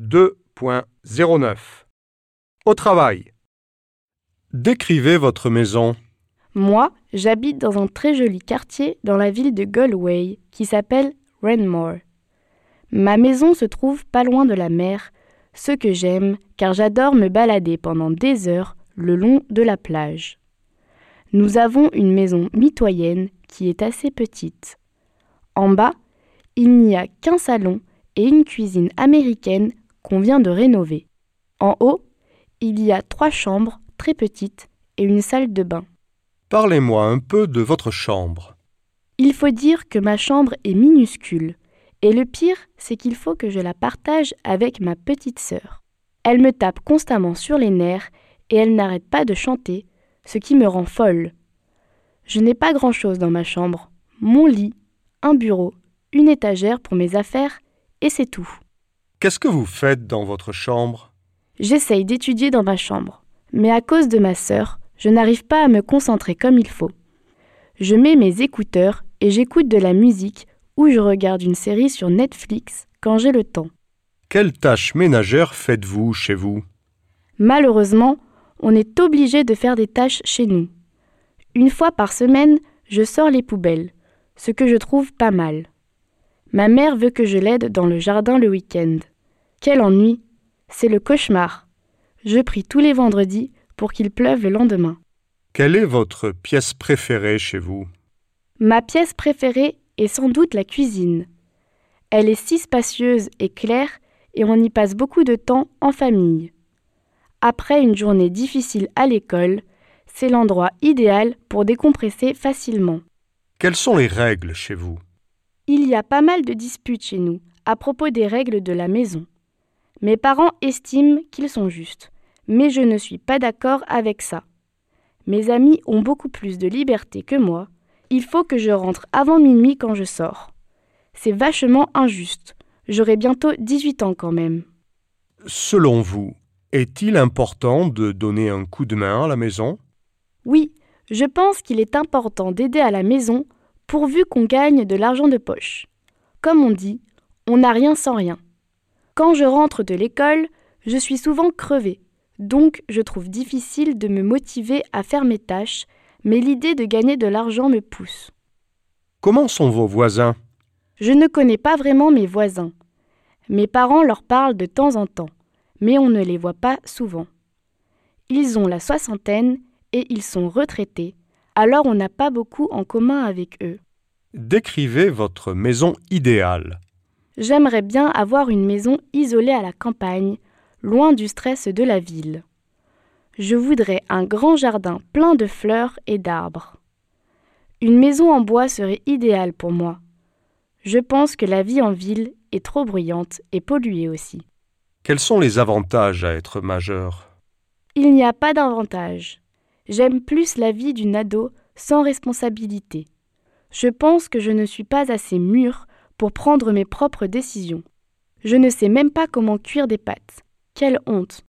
2.09 Au travail. Décrivez votre maison. Moi, j'habite dans un très joli quartier dans la ville de Galway qui s'appelle Renmore. Ma maison se trouve pas loin de la mer, ce que j'aime car j'adore me balader pendant des heures le long de la plage. Nous avons une maison mitoyenne qui est assez petite. En bas, il n'y a qu'un salon et une cuisine américaine qu'on vient de rénover. En haut, il y a trois chambres très petites et une salle de bain. Parlez-moi un peu de votre chambre. Il faut dire que ma chambre est minuscule, et le pire, c'est qu'il faut que je la partage avec ma petite sœur. Elle me tape constamment sur les nerfs et elle n'arrête pas de chanter, ce qui me rend folle. Je n'ai pas grand-chose dans ma chambre. Mon lit, un bureau, une étagère pour mes affaires, et c'est tout. Qu'est-ce que vous faites dans votre chambre? J'essaye d'étudier dans ma chambre, mais à cause de ma sœur, je n'arrive pas à me concentrer comme il faut. Je mets mes écouteurs et j'écoute de la musique ou je regarde une série sur Netflix quand j'ai le temps. Quelles tâches ménagères faites-vous chez vous? Malheureusement, on est obligé de faire des tâches chez nous. Une fois par semaine, je sors les poubelles, ce que je trouve pas mal. Ma mère veut que je l'aide dans le jardin le week-end. Quel ennui C'est le cauchemar. Je prie tous les vendredis pour qu'il pleuve le lendemain. Quelle est votre pièce préférée chez vous? Ma pièce préférée est sans doute la cuisine. Elle est si spacieuse et claire et on y passe beaucoup de temps en famille. Après une journée difficile à l'école, c'est l'endroit idéal pour décompresser facilement. Quelles sont les règles chez vous? Il y a pas mal de disputes chez nous à propos des règles de la maison. Mes parents estiment qu'ils sont justes, mais je ne suis pas d'accord avec ça. Mes amis ont beaucoup plus de liberté que moi. Il faut que je rentre avant minuit quand je sors. C'est vachement injuste. J'aurai bientôt 18 ans quand même. Selon vous, est-il important de donner un coup de main à la maison? Oui, je pense qu'il est important d'aider à la maison pourvu qu'on gagne de l'argent de poche. Comme on dit, on n'a rien sans rien. Quand je rentre de l'école, je suis souvent crevée, donc je trouve difficile de me motiver à faire mes tâches, mais l'idée de gagner de l'argent me pousse. Comment sont vos voisins? Je ne connais pas vraiment mes voisins. Mes parents leur parlent de temps en temps, mais on ne les voit pas souvent. Ils ont la soixantaine et ils sont retraités, alors on n'a pas beaucoup en commun avec eux. Décrivez votre maison idéale. J'aimerais bien avoir une maison isolée à la campagne, loin du stress de la ville. Je voudrais un grand jardin plein de fleurs et d'arbres. Une maison en bois serait idéale pour moi. Je pense que la vie en ville est trop bruyante et polluée aussi. Quels sont les avantages à être majeur? Il n'y a pas d'avantage. J'aime plus la vie d'une ado sans responsabilité. Je pense que je ne suis pas assez mûre pour prendre mes propres décisions. Je ne sais même pas comment cuire des pâtes. Quelle honte.